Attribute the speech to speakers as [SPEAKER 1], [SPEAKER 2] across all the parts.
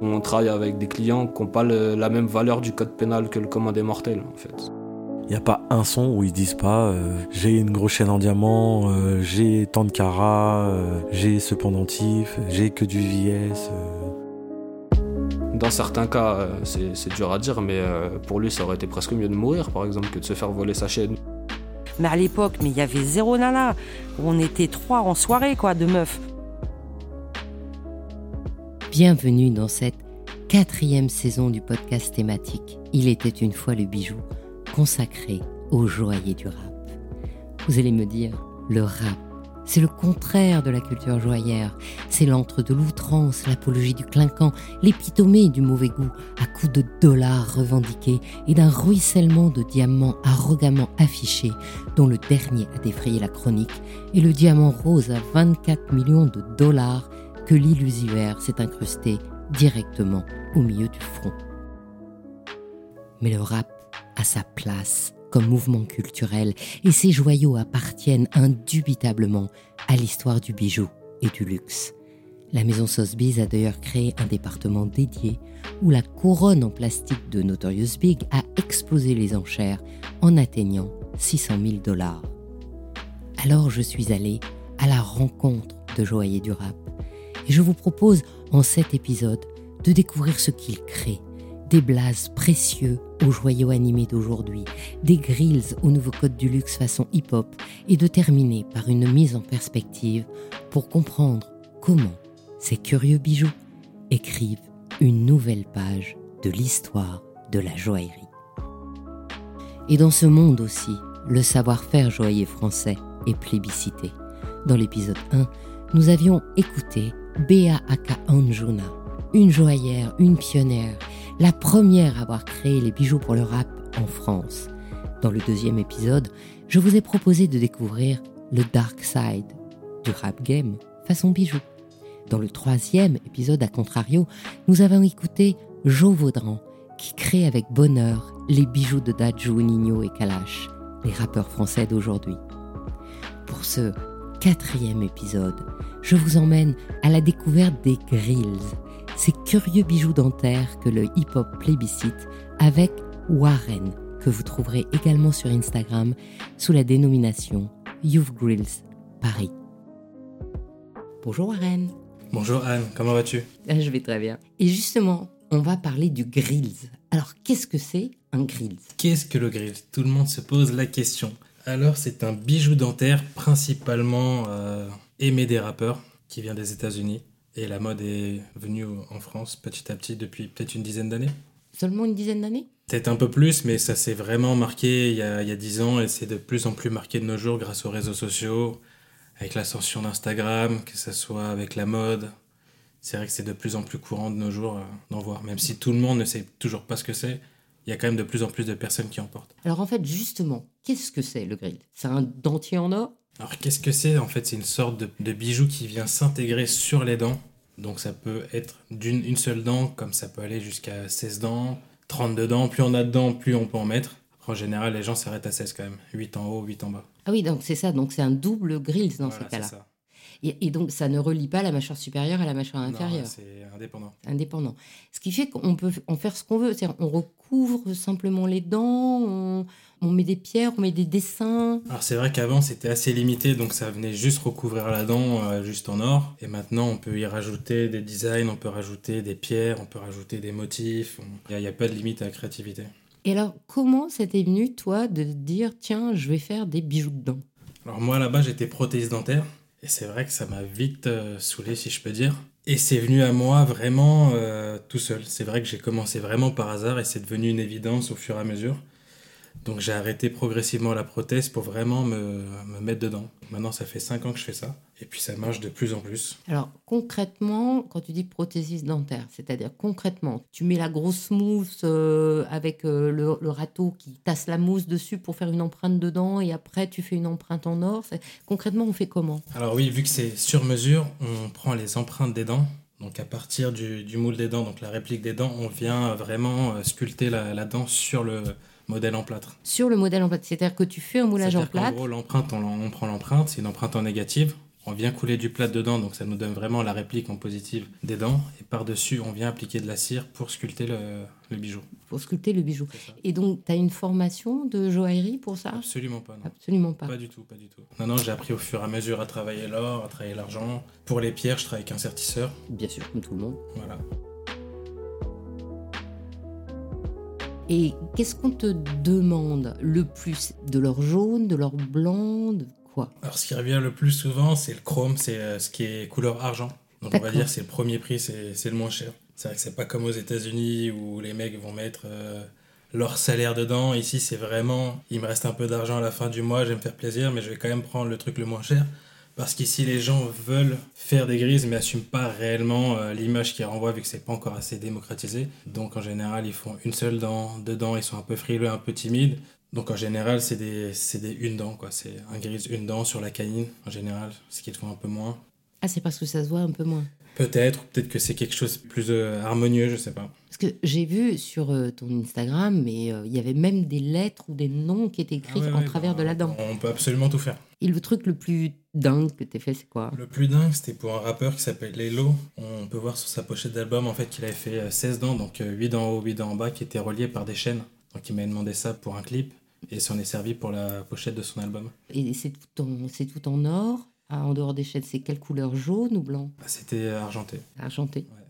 [SPEAKER 1] On travaille avec des clients qui n'ont pas la même valeur du code pénal que le commun des mortels, en fait.
[SPEAKER 2] Il n'y a pas un son où ils disent pas euh, j'ai une grosse chaîne en diamant, euh, j'ai tant de carats, euh, j'ai ce pendentif, j'ai que du VS.
[SPEAKER 1] Dans certains cas, c'est dur à dire, mais pour lui, ça aurait été presque mieux de mourir, par exemple, que de se faire voler sa chaîne.
[SPEAKER 3] Mais à l'époque, mais il y avait zéro nana. On était trois en soirée, quoi, de meufs.
[SPEAKER 4] Bienvenue dans cette quatrième saison du podcast thématique Il était une fois le bijou, consacré aux joailliers du rap. Vous allez me dire, le rap, c'est le contraire de la culture joaillère. C'est l'antre de l'outrance, l'apologie du clinquant, l'épitomée du mauvais goût, à coups de dollars revendiqués et d'un ruissellement de diamants arrogamment affichés, dont le dernier a défrayé la chronique, et le diamant rose à 24 millions de dollars que l'illusivaire s'est incrusté directement au milieu du front. Mais le rap a sa place comme mouvement culturel et ses joyaux appartiennent indubitablement à l'histoire du bijou et du luxe. La maison Sotheby's a d'ailleurs créé un département dédié où la couronne en plastique de Notorious Big a explosé les enchères en atteignant 600 000 dollars. Alors je suis allé à la rencontre de joailliers du rap et je vous propose en cet épisode de découvrir ce qu'il crée, des blazes précieux aux joyaux animés d'aujourd'hui, des grills au nouveau code du luxe façon hip-hop et de terminer par une mise en perspective pour comprendre comment ces curieux bijoux écrivent une nouvelle page de l'histoire de la joaillerie. Et dans ce monde aussi, le savoir-faire joaillier français est plébiscité. Dans l'épisode 1, nous avions écouté Bea Aka Anjuna, une joaillère, une pionnière, la première à avoir créé les bijoux pour le rap en France. Dans le deuxième épisode, je vous ai proposé de découvrir le dark side du rap game façon bijoux. Dans le troisième épisode, à contrario, nous avons écouté Joe Vaudran, qui crée avec bonheur les bijoux de Dajou, Nino et Kalash, les rappeurs français d'aujourd'hui. Pour ce quatrième épisode, je vous emmène à la découverte des grills, ces curieux bijoux dentaires que le hip-hop plébiscite avec Warren, que vous trouverez également sur Instagram sous la dénomination Youth Grills Paris. Bonjour Warren.
[SPEAKER 5] Bonjour Anne, comment vas-tu?
[SPEAKER 4] Ah, Je vais très bien. Et justement, on va parler du grills. Alors, qu'est-ce que c'est un grills?
[SPEAKER 5] Qu'est-ce que le grills? Tout le monde se pose la question. Alors, c'est un bijou dentaire principalement euh, aimé des rappeurs qui vient des États-Unis. Et la mode est venue en France petit à petit depuis peut-être une dizaine d'années.
[SPEAKER 4] Seulement une dizaine d'années?
[SPEAKER 5] Peut-être un peu plus, mais ça s'est vraiment marqué il y, a, il y a dix ans et c'est de plus en plus marqué de nos jours grâce aux réseaux sociaux, avec l'ascension d'Instagram, que ce soit avec la mode. C'est vrai que c'est de plus en plus courant de nos jours euh, d'en voir, même si tout le monde ne sait toujours pas ce que c'est. Il y a quand même de plus en plus de personnes qui en portent.
[SPEAKER 4] Alors en fait, justement, qu'est-ce que c'est le grill? C'est un dentier en or?
[SPEAKER 5] Alors qu'est-ce que c'est En fait, c'est une sorte de, bijou qui vient s'intégrer sur les dents. Donc ça peut être d'une une seule dent, comme ça peut aller jusqu'à 16 dents, 32 dents. Plus on a de dents, plus on peut en mettre. en général, les gens s'arrêtent à 16 quand même. 8 en haut, 8 en bas.
[SPEAKER 4] Ah oui, donc c'est ça. Donc c'est un double grill dans ce cas-là. Et, donc, ça ne relie pas la mâchoire supérieure à la mâchoire inférieure.
[SPEAKER 5] C'est indépendant.
[SPEAKER 4] Indépendant. Ce qui fait qu'on peut en faire ce qu'on veut. C'est-à-dire, on recouvre simplement les dents, on, on, met des pierres, on met des dessins.
[SPEAKER 5] Alors, c'est vrai qu'avant, c'était assez limité, donc ça venait juste recouvrir la dent euh, juste en or. Et maintenant, on peut y rajouter des designs, on peut rajouter des pierres, on peut rajouter des motifs. Il n'y a, a, pas de limite à la créativité.
[SPEAKER 4] Et alors, comment c'était venu, toi, de dire, tiens, je vais faire des bijoux de dents?
[SPEAKER 5] Alors, moi, là-bas, j'étais prothèse dentaire. Et c'est vrai que ça m'a vite euh, saoulé, si je peux dire. Et c'est venu à moi vraiment euh, tout seul. C'est vrai que j'ai commencé vraiment par hasard et c'est devenu une évidence au fur et à mesure. Donc j'ai arrêté progressivement la prothèse pour vraiment me, me, mettre dedans. Maintenant, ça fait 5 ans que je fais ça. Et puis ça marche de plus en plus.
[SPEAKER 4] Alors concrètement, quand tu dis prothésis dentaire, c'est-à-dire concrètement, tu mets la grosse mousse euh, avec euh, le, le, râteau qui tasse la mousse dessus pour faire une empreinte dedans et après tu fais une empreinte en or. Concrètement, on fait comment?
[SPEAKER 5] Alors oui, vu que c'est sur mesure, on prend les empreintes des dents. Donc à partir du, du, moule des dents, donc la réplique des dents, on vient vraiment euh, sculpter la, la dent sur le, modèle en plâtre.
[SPEAKER 4] Sur le modèle en plâtre, c'est-à-dire que tu fais un moulage en plâtre.
[SPEAKER 5] En gros, l'empreinte, on, prend l'empreinte, c'est une empreinte en négative. On vient couler du plat dedans, donc ça nous donne vraiment la réplique en positive des dents. Et par-dessus, on vient appliquer de la cire pour sculpter le, le bijou.
[SPEAKER 4] Pour sculpter le bijou. Et donc, tu as une formation de joaillerie pour ça?
[SPEAKER 5] Absolument pas, non.
[SPEAKER 4] Absolument pas.
[SPEAKER 5] Pas du tout, pas du tout. Non, non, j'ai appris au fur et à mesure à travailler l'or, à travailler l'argent. Pour les pierres, je travaille avec un sertisseur.
[SPEAKER 4] Bien sûr, comme tout le monde.
[SPEAKER 5] Voilà.
[SPEAKER 4] Et qu'est-ce qu'on te demande le plus? De l'or jaune, de l'or blanc, de
[SPEAKER 5] Alors, ce qui revient le plus souvent, c'est le chrome, c'est euh, ce qui est couleur argent. Donc, on va dire c'est le premier prix, c'est le moins cher. C'est vrai que c'est pas comme aux États-Unis où les mecs vont mettre euh, leur salaire dedans. Ici, c'est vraiment, il me reste un peu d'argent à la fin du mois, je vais me faire plaisir, mais je vais quand même prendre le truc le moins cher. Parce qu'ici, les gens veulent faire des grises, mais n'assument pas réellement euh, l'image qu'ils renvoient, vu que c'est pas encore assez démocratisé. Donc, en général, ils font une seule dent, deux dents, ils sont un peu frileux, un peu timides. Donc, en général, c'est des, c'est des une dent, quoi. C'est un grise, une dent sur la canine, en général, ce qu'ils font un peu moins.
[SPEAKER 4] Ah, c'est parce que ça se voit un peu moins.
[SPEAKER 5] Peut-être, peut-être que c'est quelque chose de plus euh, harmonieux, je sais pas.
[SPEAKER 4] Parce que j'ai vu sur euh, ton Instagram, mais euh, il y avait même des lettres ou des noms qui étaient écrits
[SPEAKER 5] Ah ouais,
[SPEAKER 4] en
[SPEAKER 5] ouais,
[SPEAKER 4] travers
[SPEAKER 5] bah,
[SPEAKER 4] de la dent.
[SPEAKER 5] On peut absolument tout faire.
[SPEAKER 4] Et le truc le plus dingue que t'aies fait, c'est quoi?
[SPEAKER 5] Le plus dingue, c'était pour un rappeur qui s'appelle Lelo. On peut voir sur sa pochette d'album en fait qu'il avait fait euh, 16 dents, donc 8 dents en haut, 8 dents en bas, qui étaient reliées par des chaînes. Donc il m'a demandé ça pour un clip et ça en est servi pour la pochette de son album.
[SPEAKER 4] Et c'est tout en, c'est tout en or. Ah, en dehors des chaînes, c'est quelle couleur Jaune ou blanc?
[SPEAKER 5] Bah, C'était euh, argenté.
[SPEAKER 4] Argenté.
[SPEAKER 5] Ouais.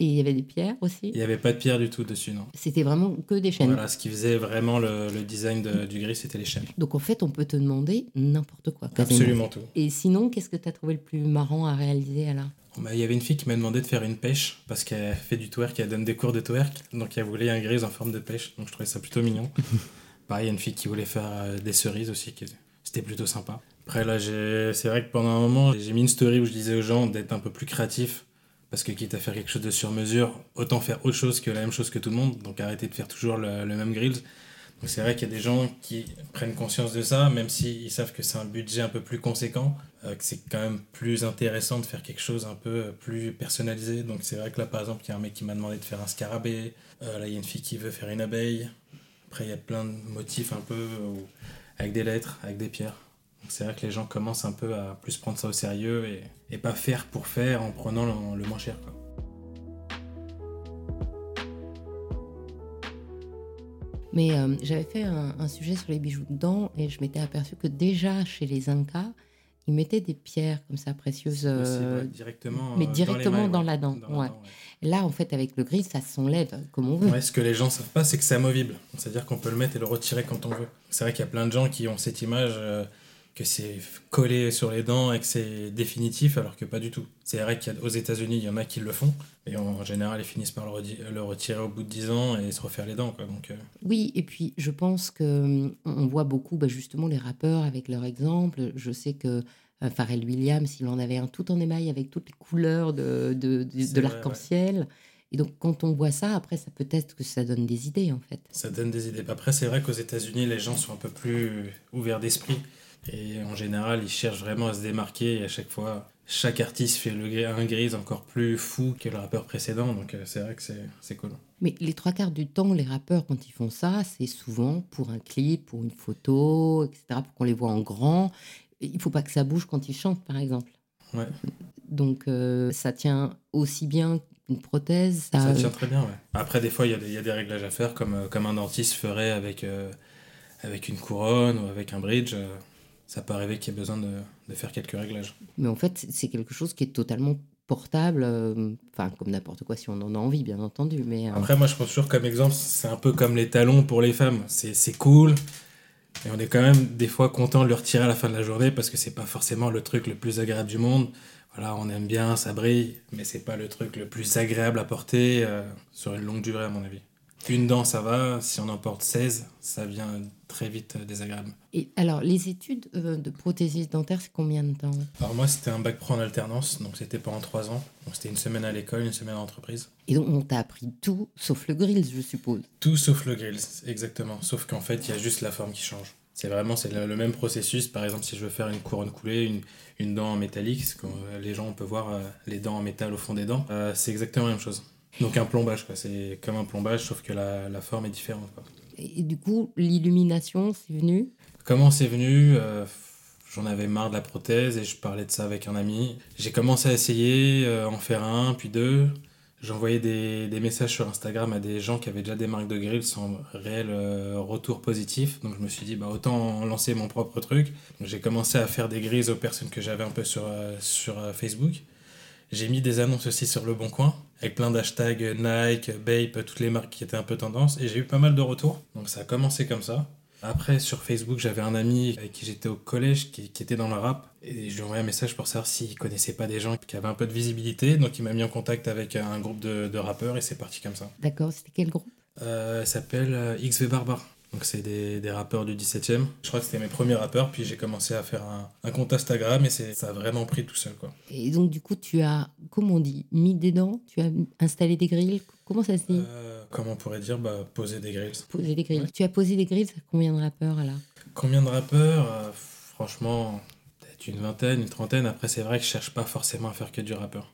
[SPEAKER 4] Et il y avait des pierres aussi?
[SPEAKER 5] Il n'y avait pas de pierre du tout dessus, non.
[SPEAKER 4] C'était vraiment que des chaînes.
[SPEAKER 5] Voilà, ce qui faisait vraiment le, le design de- du gris, c'était les chaînes.
[SPEAKER 4] Donc en fait, on peut te demander n'importe quoi. quasiment.
[SPEAKER 5] Absolument tout.
[SPEAKER 4] Et sinon, qu'est-ce que tu as trouvé le plus marrant à réaliser Alain?
[SPEAKER 5] Bah, Il y avait une fille qui m'a demandé de faire une pêche parce qu'elle fait du twerk, elle donne des cours de twerk. Donc elle voulait un grise en forme de pêche. Donc je trouvais ça plutôt mignon. Pareil, il y a une fille qui voulait faire euh, des cerises aussi. C'était plutôt sympa. Après là, c'est vrai que pendant un moment, j'ai mis une story où je disais aux gens d'être un peu plus créatifs. Parce que quitte à faire quelque chose de sur mesure, autant faire autre chose que la même chose que tout le monde. Donc arrêter de faire toujours le, le même grills. C'est vrai qu'il y a des gens qui prennent conscience de ça, même s'ils savent que c'est un budget un peu plus conséquent, euh, que c'est quand même plus intéressant de faire quelque chose un peu plus personnalisé. Donc c'est vrai que là par exemple, il y a un mec qui m'a demandé de faire un scarabée, Euh, là il y a une fille qui veut faire une abeille, après il y a plein de motifs un peu euh, avec des lettres, avec des pierres. C'est vrai que les gens commencent un peu à plus prendre ça au sérieux et, pas faire pour faire en prenant le, moins cher.
[SPEAKER 4] Mais euh, j'avais fait un, un sujet sur les bijoux de dents et je m'étais aperçu que déjà chez les Incas, ils mettaient des pierres comme ça précieuses. Euh,
[SPEAKER 5] directement,
[SPEAKER 4] mais directement
[SPEAKER 5] mailles,
[SPEAKER 4] dans
[SPEAKER 5] ouais.
[SPEAKER 4] la dent,
[SPEAKER 5] la
[SPEAKER 4] ouais.
[SPEAKER 5] ouais.
[SPEAKER 4] Là, en fait, avec le gris, ça s'enlève comme on veut.
[SPEAKER 5] Ce que les gens savent pas, c'est que c'est amovible. C'est-à-dire qu'on peut le mettre et le retirer quand on veut. C'est vrai qu'il y a plein de gens qui ont cette image euh, que c'est collé sur les dents et que c'est définitif, alors que pas du tout. C'est vrai qu'aux États-Unis, il y en a qui le font, et en, général, ils finissent par le, retirer au bout de 10 ans et se refaire les dents. Quoi. Donc, euh,
[SPEAKER 4] Oui, et puis je pense que hum, on voit beaucoup bah, justement les rappeurs avec leur exemple. Je sais que euh, Pharrell Williams, il en avait un tout en émail avec toutes les couleurs de, de, l'arc-en-ciel. Et donc quand on voit ça, après, ça peut-être que ça donne des idées en fait.
[SPEAKER 5] ça donne des idées. Après, c'est vrai qu'aux États-Unis, les gens sont un peu plus ouverts d'esprit. Et en général, ils cherchent vraiment à se démarquer. Et à chaque fois, chaque artiste fait le, un grise encore plus fou que le rappeur précédent. Donc, euh, c'est vrai que c'est c'est cool.
[SPEAKER 4] Mais les trois quarts du temps, les rappeurs, quand ils font ça, c'est souvent pour un clip, pour une photo, etc., pour qu'on les voit en grand. Il faut pas que ça bouge quand ils chantent, par exemple.
[SPEAKER 5] Ouais.
[SPEAKER 4] Donc euh, ça tient aussi bien qu'une prothèse. Ça,
[SPEAKER 5] Ça tient très bien, ouais. Après, des fois, il y, a des- il y a des réglages à faire, comme, euh, comme un dentiste ferait avec, euh, avec une couronne ou avec un bridge. euh, ça peut arriver qu'il y ait besoin de, de faire quelques réglages.
[SPEAKER 4] Mais en fait, c'est- quelque chose qui est totalement portable, euh, enfin comme n'importe quoi si on en a envie, bien entendu. Mais euh,
[SPEAKER 5] Après, moi, je prends toujours comme exemple, c'est un peu comme les talons pour les femmes. C'est cool, mais on est quand même des fois content de le retirer à la fin de la journée parce que c'est pas forcément le truc le plus agréable du monde. Voilà, on aime bien, ça brille, mais c'est pas le truc le plus agréable à porter euh, sur une longue durée, à mon avis. Une dent, ça va. Si on en porte 16, ça devient très vite euh, désagréable.
[SPEAKER 4] et alors les études euh, de prothésiste dentaire, c'est combien de temps?
[SPEAKER 5] Alors moi, c'était un bac pro en alternance, donc c'était pendant 3 ans. Donc c'était une semaine à l'école, une semaine en entreprise.
[SPEAKER 4] Et donc on t'a appris tout sauf le grill, je suppose.
[SPEAKER 5] Tout sauf le grill, exactement. Sauf qu'en fait, il y a juste la forme qui change. C'est vraiment c'est le, même processus. Par exemple, si je veux faire une couronne coulée, une, une dent en métallique, ce que euh, les gens on peut voir les dents en métal au fond des dents, euh, c'est exactement la même chose. Donc un plombage, quoi. C'est comme un plombage, sauf que la, la forme est différente. quoi.
[SPEAKER 4] Et, et du coup, l'illumination, c'est venu?
[SPEAKER 5] Comment c'est venu? Euh, J'en avais marre de la prothèse et je parlais de ça avec un ami. J'ai commencé à essayer, euh, en faire un, puis deux. J'envoyais des, des messages sur Instagram à des gens qui avaient déjà des marques de grilles sans réel euh, retour positif. Donc je me suis dit, bah, autant lancer mon propre truc. J'ai commencé à faire des grilles aux personnes que j'avais un peu sur, sur Facebook. J'ai mis des annonces aussi sur Le Bon Coin, avec plein d'hashtags Nike, Bape, toutes les marques qui étaient un peu tendance. Et j'ai eu pas mal de retours. Donc ça a commencé comme ça. Après, sur Facebook, j'avais un ami avec qui j'étais au collège qui, qui était dans le rap. Et je lui ai envoyé un message pour savoir s'il connaissait pas des gens qui avaient un peu de visibilité. Donc il m'a mis en contact avec un groupe de, de rappeurs et c'est parti comme ça.
[SPEAKER 4] D'accord, c'était quel groupe?
[SPEAKER 5] Euh, elle s'appelle euh, XV Barbar. Donc c'est des, des rappeurs du 17ème. Je crois que c'était mes premiers rappeurs, puis j'ai commencé à faire un, un compte Instagram et ça a vraiment pris tout seul. quoi.
[SPEAKER 4] Et donc, du coup, tu as, comment on dit, mis des dents? Tu as installé des grilles? Comment ça se dit?
[SPEAKER 5] Euh, comment on pourrait dire? Bah, Poser des grilles.
[SPEAKER 4] Poser des grilles.
[SPEAKER 5] ouais.
[SPEAKER 4] Tu as posé des grilles? Combien de rappeurs là
[SPEAKER 5] Combien de rappeurs? Euh, Franchement, peut-être une vingtaine, une trentaine. Après, c'est vrai que je cherche pas forcément à faire que du rappeur.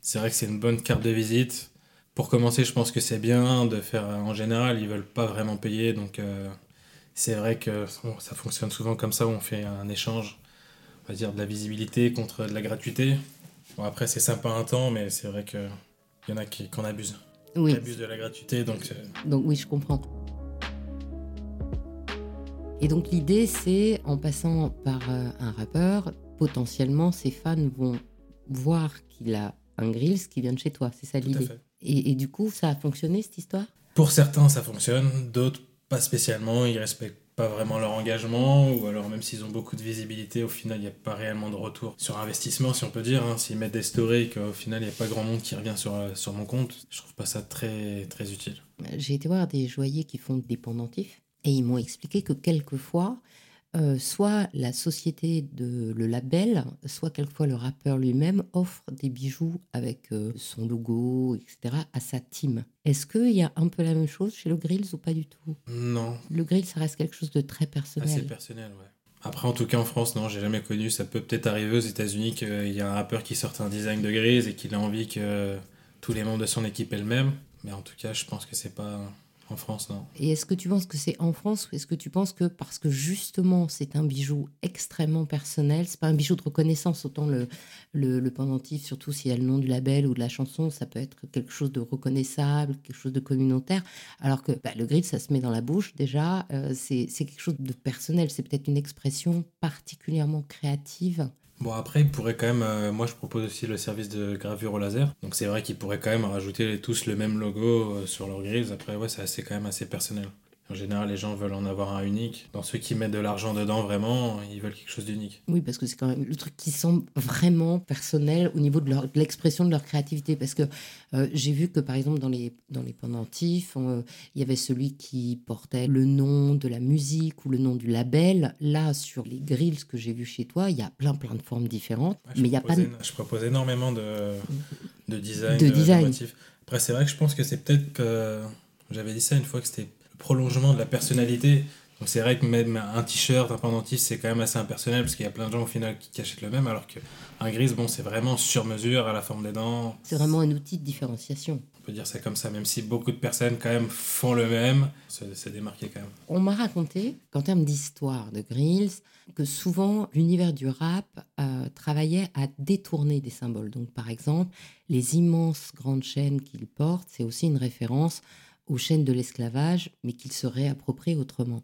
[SPEAKER 5] C'est vrai que c'est une bonne carte de visite. Pour commencer, je pense que c'est bien de faire. En général, ils veulent pas vraiment payer, donc euh, c'est vrai que bon, ça fonctionne souvent comme ça où on fait un échange, on va dire de la visibilité contre de la gratuité. Bon, après, c'est sympa un temps, mais c'est vrai que il y en a qui, en abusent.
[SPEAKER 4] Oui,
[SPEAKER 5] Qui abusent de la gratuité, donc euh,
[SPEAKER 4] donc oui, je comprends. Et donc l'idée, c'est en passant par euh, un rappeur, potentiellement ses fans vont voir qu'il a un grills qui vient de chez toi. C'est ça l'idée. Et, et du coup, ça a fonctionné cette histoire?
[SPEAKER 5] Pour certains, ça fonctionne, d'autres pas spécialement, ils respectent pas vraiment leur engagement, ou alors même s'ils ont beaucoup de visibilité, au final, il n'y a pas réellement de retour sur investissement, si on peut dire. hein. S'ils mettent des stories et qu'au final, il n'y a pas grand monde qui revient sur, euh, sur mon compte, je trouve pas ça très, très utile.
[SPEAKER 4] J'ai été voir des joailliers qui font des pendentifs et ils m'ont expliqué que quelquefois, euh, soit la société de le label, soit quelquefois le rappeur lui-même offre des bijoux avec euh, son logo, etc., à sa team. Est-ce qu'il y a un peu la même chose chez le Grills ou pas du tout?
[SPEAKER 5] Non,
[SPEAKER 4] Le Grill, ça reste quelque chose de très
[SPEAKER 5] assez
[SPEAKER 4] personnel.
[SPEAKER 5] personnel, ouais. Après, en tout cas, en France, non, j'ai jamais connu. Ça peut peut-être arriver aux États-Unis qu'il y a un rappeur qui sorte un design de grise et qu'il a envie que tous les membres de son équipe aient le même. Mais en tout cas, je pense que c'est pas en France, non.
[SPEAKER 4] Et est-ce que tu penses que c'est en France ou est-ce que tu penses que parce que justement c'est un bijou extrêmement personnel, c'est pas un bijou de reconnaissance, autant le, le, le pendentif, surtout s'il y a le nom du label ou de la chanson, ça peut être quelque chose de reconnaissable, quelque chose de communautaire, alors que bah, le grill ça se met dans la bouche déjà, euh, c'est c'est quelque chose de personnel, c'est peut-être une expression particulièrement créative.
[SPEAKER 5] Bon, après, ils pourraient quand même. euh, moi, je propose aussi le service de gravure au laser. Donc, c'est vrai qu'ils pourraient quand même rajouter tous le même logo euh, sur leur grilles. Après, ouais, c'est assez- quand même assez personnel. En général, les gens veulent en avoir un unique. Dans ceux qui mettent de l'argent dedans, vraiment, ils veulent quelque chose d'unique.
[SPEAKER 4] Oui, parce que c'est quand même le truc qui semble vraiment personnel au niveau de, leur- de l'expression de leur créativité. Parce que euh, j'ai vu que, par exemple, dans les, dans les pendentifs, euh, il y avait celui qui portait le nom de la musique ou le nom du label. Là, sur les grilles que j'ai vus chez toi, il y a plein, plein de formes différentes.
[SPEAKER 5] Ouais,
[SPEAKER 4] mais il a pas de...
[SPEAKER 5] Je propose énormément de, de design.
[SPEAKER 4] De design.
[SPEAKER 5] motifs. Après, c'est vrai que je pense que c'est peut-être que. J'avais dit ça une fois que c'était prolongement de la personnalité. Donc, c'est vrai que même un t-shirt, un pendentif, c'est quand même assez impersonnel parce qu'il y a plein de gens au final qui achètent le même. Alors qu'un grise, bon, c'est vraiment sur mesure, à la forme des dents.
[SPEAKER 4] C'est vraiment un outil de différenciation.
[SPEAKER 5] On peut dire ça comme ça, même si beaucoup de personnes quand même font le même, c'est démarqué quand même.
[SPEAKER 4] On m'a raconté qu'en termes d'histoire de Grills, que souvent l'univers du rap euh, travaillait à détourner des symboles. Donc par exemple, les immenses grandes chaînes qu'il porte, c'est aussi une référence aux chaînes de l'esclavage, mais qu'il se réapproprie autrement.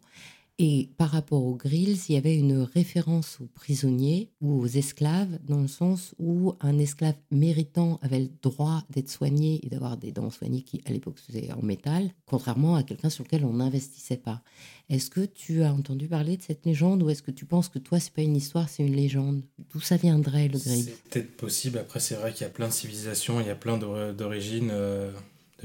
[SPEAKER 4] Et par rapport aux grills, il y avait une référence aux prisonniers ou aux esclaves, dans le sens où un esclave méritant avait le droit d'être soigné et d'avoir des dents soignées qui, à l'époque, faisaient en métal, contrairement à quelqu'un sur lequel on n'investissait pas. Est-ce que tu as entendu parler de cette légende ou est-ce que tu penses que toi, c'est pas une histoire, c'est une légende? D'où ça viendrait, le grill
[SPEAKER 5] C'est peut-être possible. Après, c'est vrai qu'il y a plein de civilisations, il y a plein d'or- d'origines euh,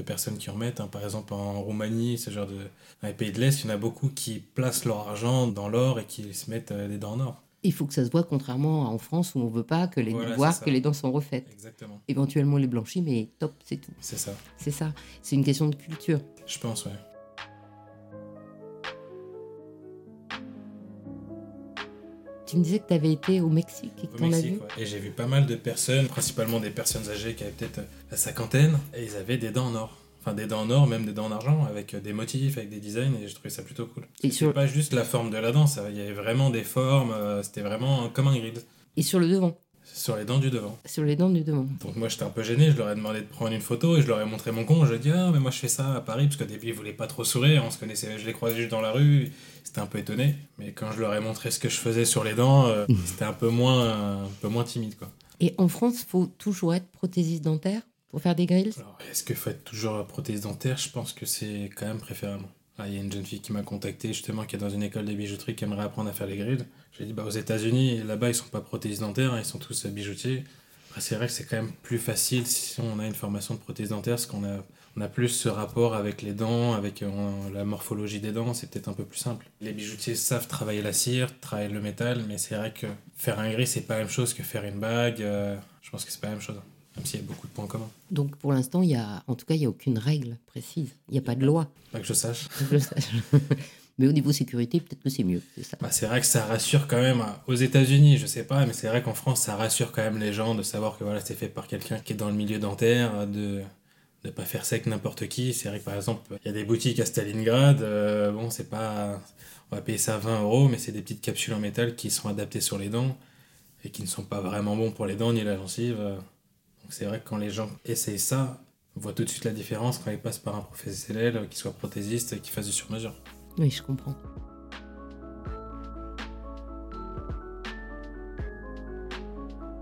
[SPEAKER 5] de personnes qui en mettent. hein. Par exemple, en Roumanie, ce genre de. Dans les pays de l'Est, il y en a beaucoup qui placent leur argent dans l'or et qui se mettent euh, des dents en or.
[SPEAKER 4] Il faut que ça se voit, contrairement à en France où on veut pas que les
[SPEAKER 5] Voilà,
[SPEAKER 4] voir que les dents sont refaites.
[SPEAKER 5] Exactement.
[SPEAKER 4] Éventuellement les blanchis, mais top, c'est tout.
[SPEAKER 5] C'est ça.
[SPEAKER 4] C'est ça. C'est une question de culture.
[SPEAKER 5] Je pense, ouais.
[SPEAKER 4] Tu me disais que tu avais été au Mexique et que
[SPEAKER 5] Au
[SPEAKER 4] tu en as vu
[SPEAKER 5] ouais. Et j'ai vu pas mal de personnes, principalement des personnes âgées qui avaient peut-être euh, la cinquantaine, et ils avaient des dents en or. enfin des dents en or, même des dents en argent, avec des motifs, avec des designs, et je trouvais ça plutôt cool.
[SPEAKER 3] Et sur-
[SPEAKER 5] pas juste la forme de la dent, ça, il y avait vraiment des formes, euh, c'était vraiment comme un grid
[SPEAKER 3] Et sur le devant,
[SPEAKER 5] sur les dents du devant.
[SPEAKER 3] sur les dents du devant.
[SPEAKER 5] Donc moi j'étais un peu gêné, je leur ai demandé de prendre une photo et je leur ai montré mon compte. Je leur ai dit ah mais moi je fais ça à Paris parce qu'au début ils voulaient pas trop sourire, on se connaissait, je les croisais juste dans la rue, c'était un peu étonné. Mais quand je leur ai montré ce que je faisais sur les dents, euh, c'était un peu moins un peu moins timide quoi.
[SPEAKER 4] Et en France, faut toujours être prothésiste dentaire pour faire des grilles?
[SPEAKER 5] Alors est-ce qu'il faut être toujours prothèse dentaire? Je pense que c'est quand même préférable. Ah, Il y a une jeune fille qui m'a contacté justement qui est dans une école de bijouterie qui aimerait apprendre à faire les grilles. J'ai dit bah aux États-Unis là-bas ils sont pas prothèses dentaires, ils sont tous euh, bijoutiers. Après c'est vrai que c'est quand même plus facile si on a une formation de prothèse dentaire parce qu'on a on a plus ce rapport avec les dents, avec euh, la morphologie des dents, c'est peut-être un peu plus simple. Les bijoutiers savent travailler la cire, travailler le métal, mais c'est vrai que faire un gris c'est pas la même chose que faire une bague. euh, je pense que c'est pas la même chose, même s'il y a beaucoup de points communs.
[SPEAKER 4] Donc pour l'instant, il y a, en tout cas, il n'y a aucune règle précise. Il n'y a pas de loi.
[SPEAKER 5] Pas que je sache.
[SPEAKER 4] que je sache. Mais au niveau sécurité, peut-être que c'est mieux. C'est.
[SPEAKER 5] Bah, vrai que ça rassure quand même hein. aux États-Unis, je sais pas, mais c'est vrai qu'en France, ça rassure quand même les gens de savoir que voilà, c'est fait par quelqu'un qui est dans le milieu dentaire, de ne pas faire ça avec n'importe qui. C'est vrai que par exemple, il y a des boutiques à Stalingrad, euh, bon, c'est pas. On va payer ça 20 euros, mais c'est des petites capsules en métal qui sont adaptées sur les dents et qui ne sont pas vraiment bons pour les dents ni la gencive. C'est vrai que quand les gens essayent ça, on voit tout de suite la différence quand ils passent par un professionnel, euh, qui soit prothésiste et qui fasse du sur-mesure.
[SPEAKER 4] Oui, je comprends.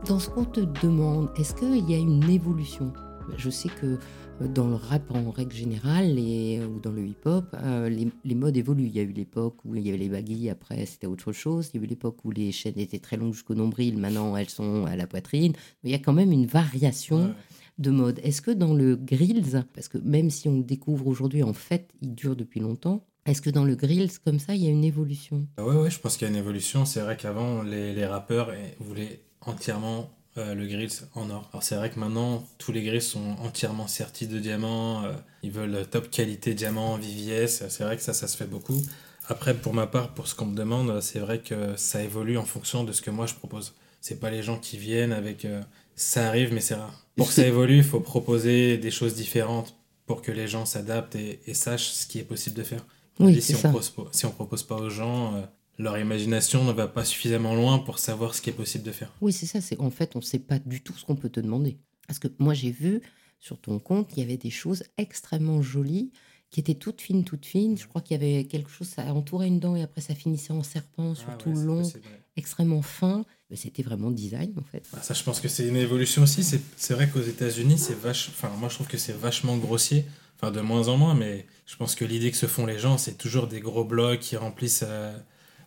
[SPEAKER 4] Dans ce qu'on te demande, est-ce qu'il y a une évolution? Je sais que dans le rap en règle générale et, ou dans le hip-hop, euh, les, les modes évoluent. Il y a eu l'époque où il y avait les baguilles, après c'était autre chose. Il y a eu l'époque où les chaînes étaient très longues jusqu'au nombril, maintenant elles sont à la poitrine. Mais il y a quand même une variation
[SPEAKER 5] Ouais.
[SPEAKER 4] de mode. Est-ce que dans le grills, parce que même si on le découvre aujourd'hui, en fait, il dure depuis longtemps, est-ce que dans le grills, comme ça, il y a une évolution?
[SPEAKER 5] Ah Ouais, je pense qu'il y a une évolution. C'est vrai qu'avant, les, les rappeurs eh, voulaient entièrement euh, le grill en or. Alors c'est vrai que maintenant, tous les grills sont entièrement sertis de diamants. euh, ils veulent top qualité diamant, VVS. C'est vrai que ça, ça se fait beaucoup. Après, pour ma part, pour ce qu'on me demande, c'est vrai que ça évolue en fonction de ce que moi je propose. C'est pas les gens qui viennent avec euh, ça arrive, mais c'est rare. Pour que ça évolue, il faut proposer des choses différentes pour que les gens s'adaptent et, et sachent ce qui est possible de faire.
[SPEAKER 4] Oui,
[SPEAKER 5] si, on propose, pas- si on propose pas aux gens, leur imagination ne va pas suffisamment loin pour savoir ce qui est possible de faire.
[SPEAKER 4] Oui, c'est ça. C'est en fait, on ne sait pas du tout ce qu'on peut te demander. Parce que moi, j'ai vu sur ton compte, il y avait des choses extrêmement jolies qui étaient toutes fines, toutes fines. Je crois qu'il y avait quelque chose, ça entourait une dent et après ça finissait en serpent sur
[SPEAKER 5] Ah
[SPEAKER 4] tout
[SPEAKER 5] ouais,
[SPEAKER 4] le long, extrêmement fin. C'était vraiment design en fait.
[SPEAKER 5] Bah, ça, je pense que c'est une évolution aussi. C'est c'est vrai qu'aux États-Unis, c'est vache. Enfin, moi, je trouve que c'est vachement grossier. Enfin, de moins en moins, mais je pense que l'idée que se font les gens, c'est toujours des gros blocs qui remplissent euh,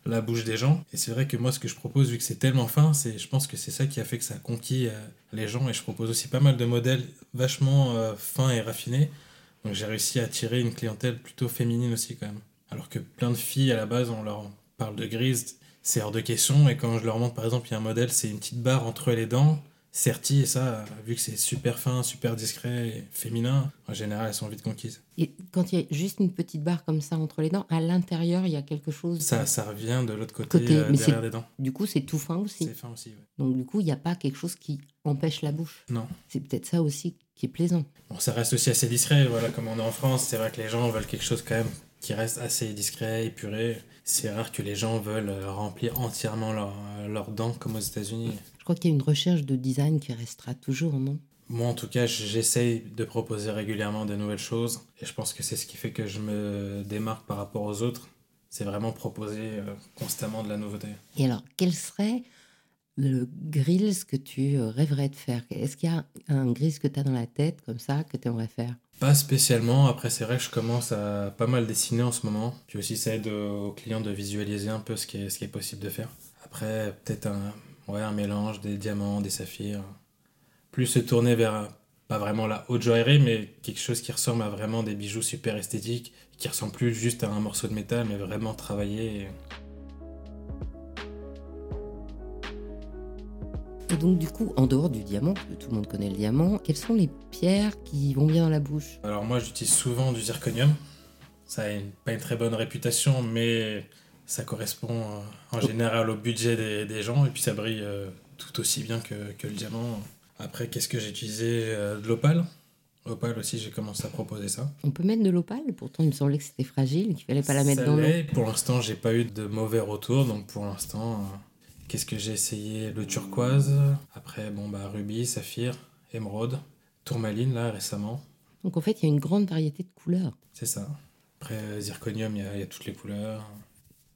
[SPEAKER 5] la bouche des gens. Et c'est vrai que moi, ce que je propose, vu que c'est tellement fin, c'est, je pense que c'est ça qui a fait que ça a conquis euh, les gens. Et je propose aussi pas mal de modèles vachement euh, fins et raffinés. Donc, j'ai réussi à attirer une clientèle plutôt féminine aussi, quand même. Alors que plein de filles, à la base, on leur parle de grise, c'est hors de question. Et quand je leur montre, par exemple, il y a un modèle, c'est une petite barre entre les dents, sertie, et ça, vu que c'est super fin, super discret et féminin, en général, elles sont vite conquises.
[SPEAKER 4] Et quand il y a juste une petite barre comme ça entre les dents, à l'intérieur, il y a quelque chose.
[SPEAKER 5] Ça, ça revient de l'autre côté,
[SPEAKER 4] Côté,
[SPEAKER 5] euh, derrière les dents.
[SPEAKER 4] Du coup, c'est tout fin aussi.
[SPEAKER 5] C'est fin aussi, ouais.
[SPEAKER 4] Donc du coup, il n'y a pas quelque chose qui empêche la bouche.
[SPEAKER 5] Non.
[SPEAKER 4] C'est peut-être ça aussi qui est plaisant.
[SPEAKER 5] Bon, ça reste aussi assez discret, voilà, comme on est en France, c'est vrai que les gens veulent quelque chose quand même qui reste assez discret, épuré. C'est rare que les gens veulent euh, remplir entièrement leur- euh, leurs dents comme aux États-Unis.
[SPEAKER 4] Je crois qu'il y a une recherche de design qui restera toujours, non?
[SPEAKER 5] Moi, en tout cas, j'essaye de proposer régulièrement de nouvelles choses. Et je pense que c'est ce qui fait que je me démarque par rapport aux autres. C'est vraiment proposer euh, constamment de la nouveauté.
[SPEAKER 4] Et alors, quel serait le grills que tu euh, rêverais de faire? Est-ce qu'il y a un grills que tu as dans la tête, comme ça, que tu aimerais faire?
[SPEAKER 5] Pas spécialement. Après, c'est vrai que je commence à pas mal dessiner en ce moment. Puis aussi, ça aide aux clients de visualiser un peu ce qui est, ce qui est possible de faire. Après, peut-être un, ouais, un mélange des diamants, des saphirs. Plus se tourner vers, pas vraiment la haute joaillerie, mais quelque chose qui ressemble à vraiment des bijoux super esthétiques, qui ressemble plus juste à un morceau de métal, mais vraiment travaillé.
[SPEAKER 4] Donc, du coup, en dehors du diamant, que tout le monde connaît le diamant, quelles sont les pierres qui vont bien dans la bouche?
[SPEAKER 5] Alors moi j'utilise souvent du zirconium. Ça a une- pas une très bonne réputation, mais ça correspond euh, en général au budget des, des gens et puis ça brille euh, tout aussi bien que, que le diamant. Après, qu'est-ce que j'ai utilisé? Euh, De l'opale. Opal aussi, j'ai commencé à proposer ça.
[SPEAKER 4] On peut mettre de l'opale? Pourtant, il me semblait que c'était fragile, qu'il fallait pas la mettre
[SPEAKER 5] Ça
[SPEAKER 4] dans l'eau.
[SPEAKER 5] Pour l'instant, j'ai pas eu de mauvais retours, donc pour l'instant, qu'est-ce que j'ai essayé? Le turquoise, après, bon, bah, rubis, saphir, émeraude, tourmaline, là, récemment.
[SPEAKER 4] Donc en fait, il y a une grande variété de couleurs.
[SPEAKER 5] C'est ça. Après, euh, zirconium, il y, a- il y a toutes les couleurs.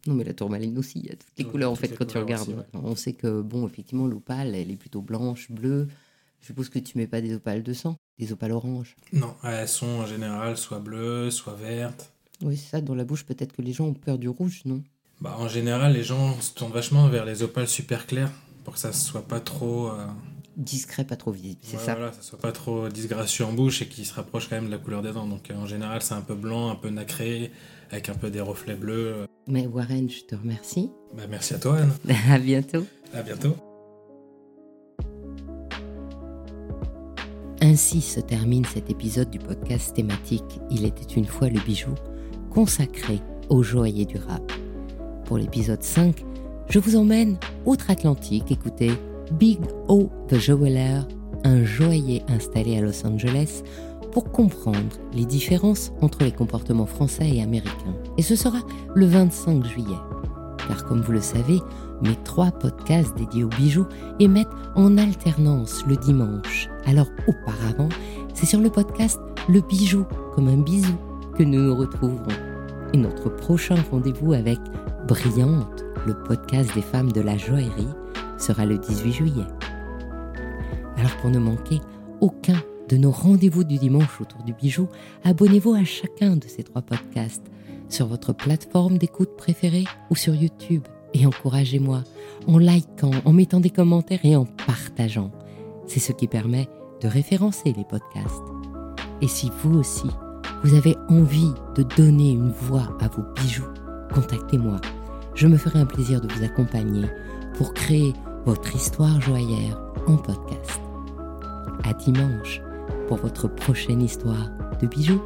[SPEAKER 4] Non, mais la tourmaline aussi, il y a toutes les couleurs en fait quand tu regardes.
[SPEAKER 5] aussi, ouais.
[SPEAKER 4] On sait que, bon, effectivement, l'opale, elle est plutôt blanche, bleue. Je suppose que tu mets pas des opales de sang, des opales oranges.
[SPEAKER 5] Non, elles sont en général soit bleues, soit vertes.
[SPEAKER 4] Oui, c'est ça, dans la bouche, peut-être que les gens ont peur du rouge, non?
[SPEAKER 5] Bah, en général, les gens se tournent vachement vers les opales super claires pour que ça soit pas trop. euh,
[SPEAKER 4] Discret, pas trop visible, c'est
[SPEAKER 5] ouais,
[SPEAKER 4] ça.
[SPEAKER 5] Voilà, ça soit pas trop disgracieux en bouche et qui se rapproche quand même de la couleur des dents. Donc, euh, en général, c'est un peu blanc, un peu nacré, avec un peu des reflets bleus.
[SPEAKER 4] Mais Warren, je te remercie.
[SPEAKER 5] Bah, merci à toi, Anne.
[SPEAKER 4] à bientôt.
[SPEAKER 5] À bientôt.
[SPEAKER 4] Ainsi se termine cet épisode du podcast thématique Il était une fois le bijou, consacré aux joailliers du rap. Pour l'épisode 5, je vous emmène outre-Atlantique écouter Big O the Jeweler, un joaillier installé à Los Angeles, pour comprendre les différences entre les comportements français et américains. Et ce sera le 25 juillet. Car comme vous le savez, mes trois podcasts dédiés aux bijoux émettent en alternance le dimanche. Alors auparavant, c'est sur le podcast Le bijou comme un bisou que nous nous retrouverons. Et notre prochain rendez-vous avec Brillante, le podcast des femmes de la joaillerie, sera le 18 juillet. Alors pour ne manquer aucun de nos rendez-vous du dimanche autour du bijou, abonnez-vous à chacun de ces trois podcasts sur votre plateforme d'écoute préférée ou sur YouTube et encouragez-moi en likant, en mettant des commentaires et en partageant. C'est ce qui permet de référencer les podcasts. Et si vous aussi, vous avez envie de donner une voix à vos bijoux, contactez-moi. Je me ferai un plaisir de vous accompagner pour créer votre histoire joaillère en podcast. À dimanche pour votre prochaine histoire de bijoux.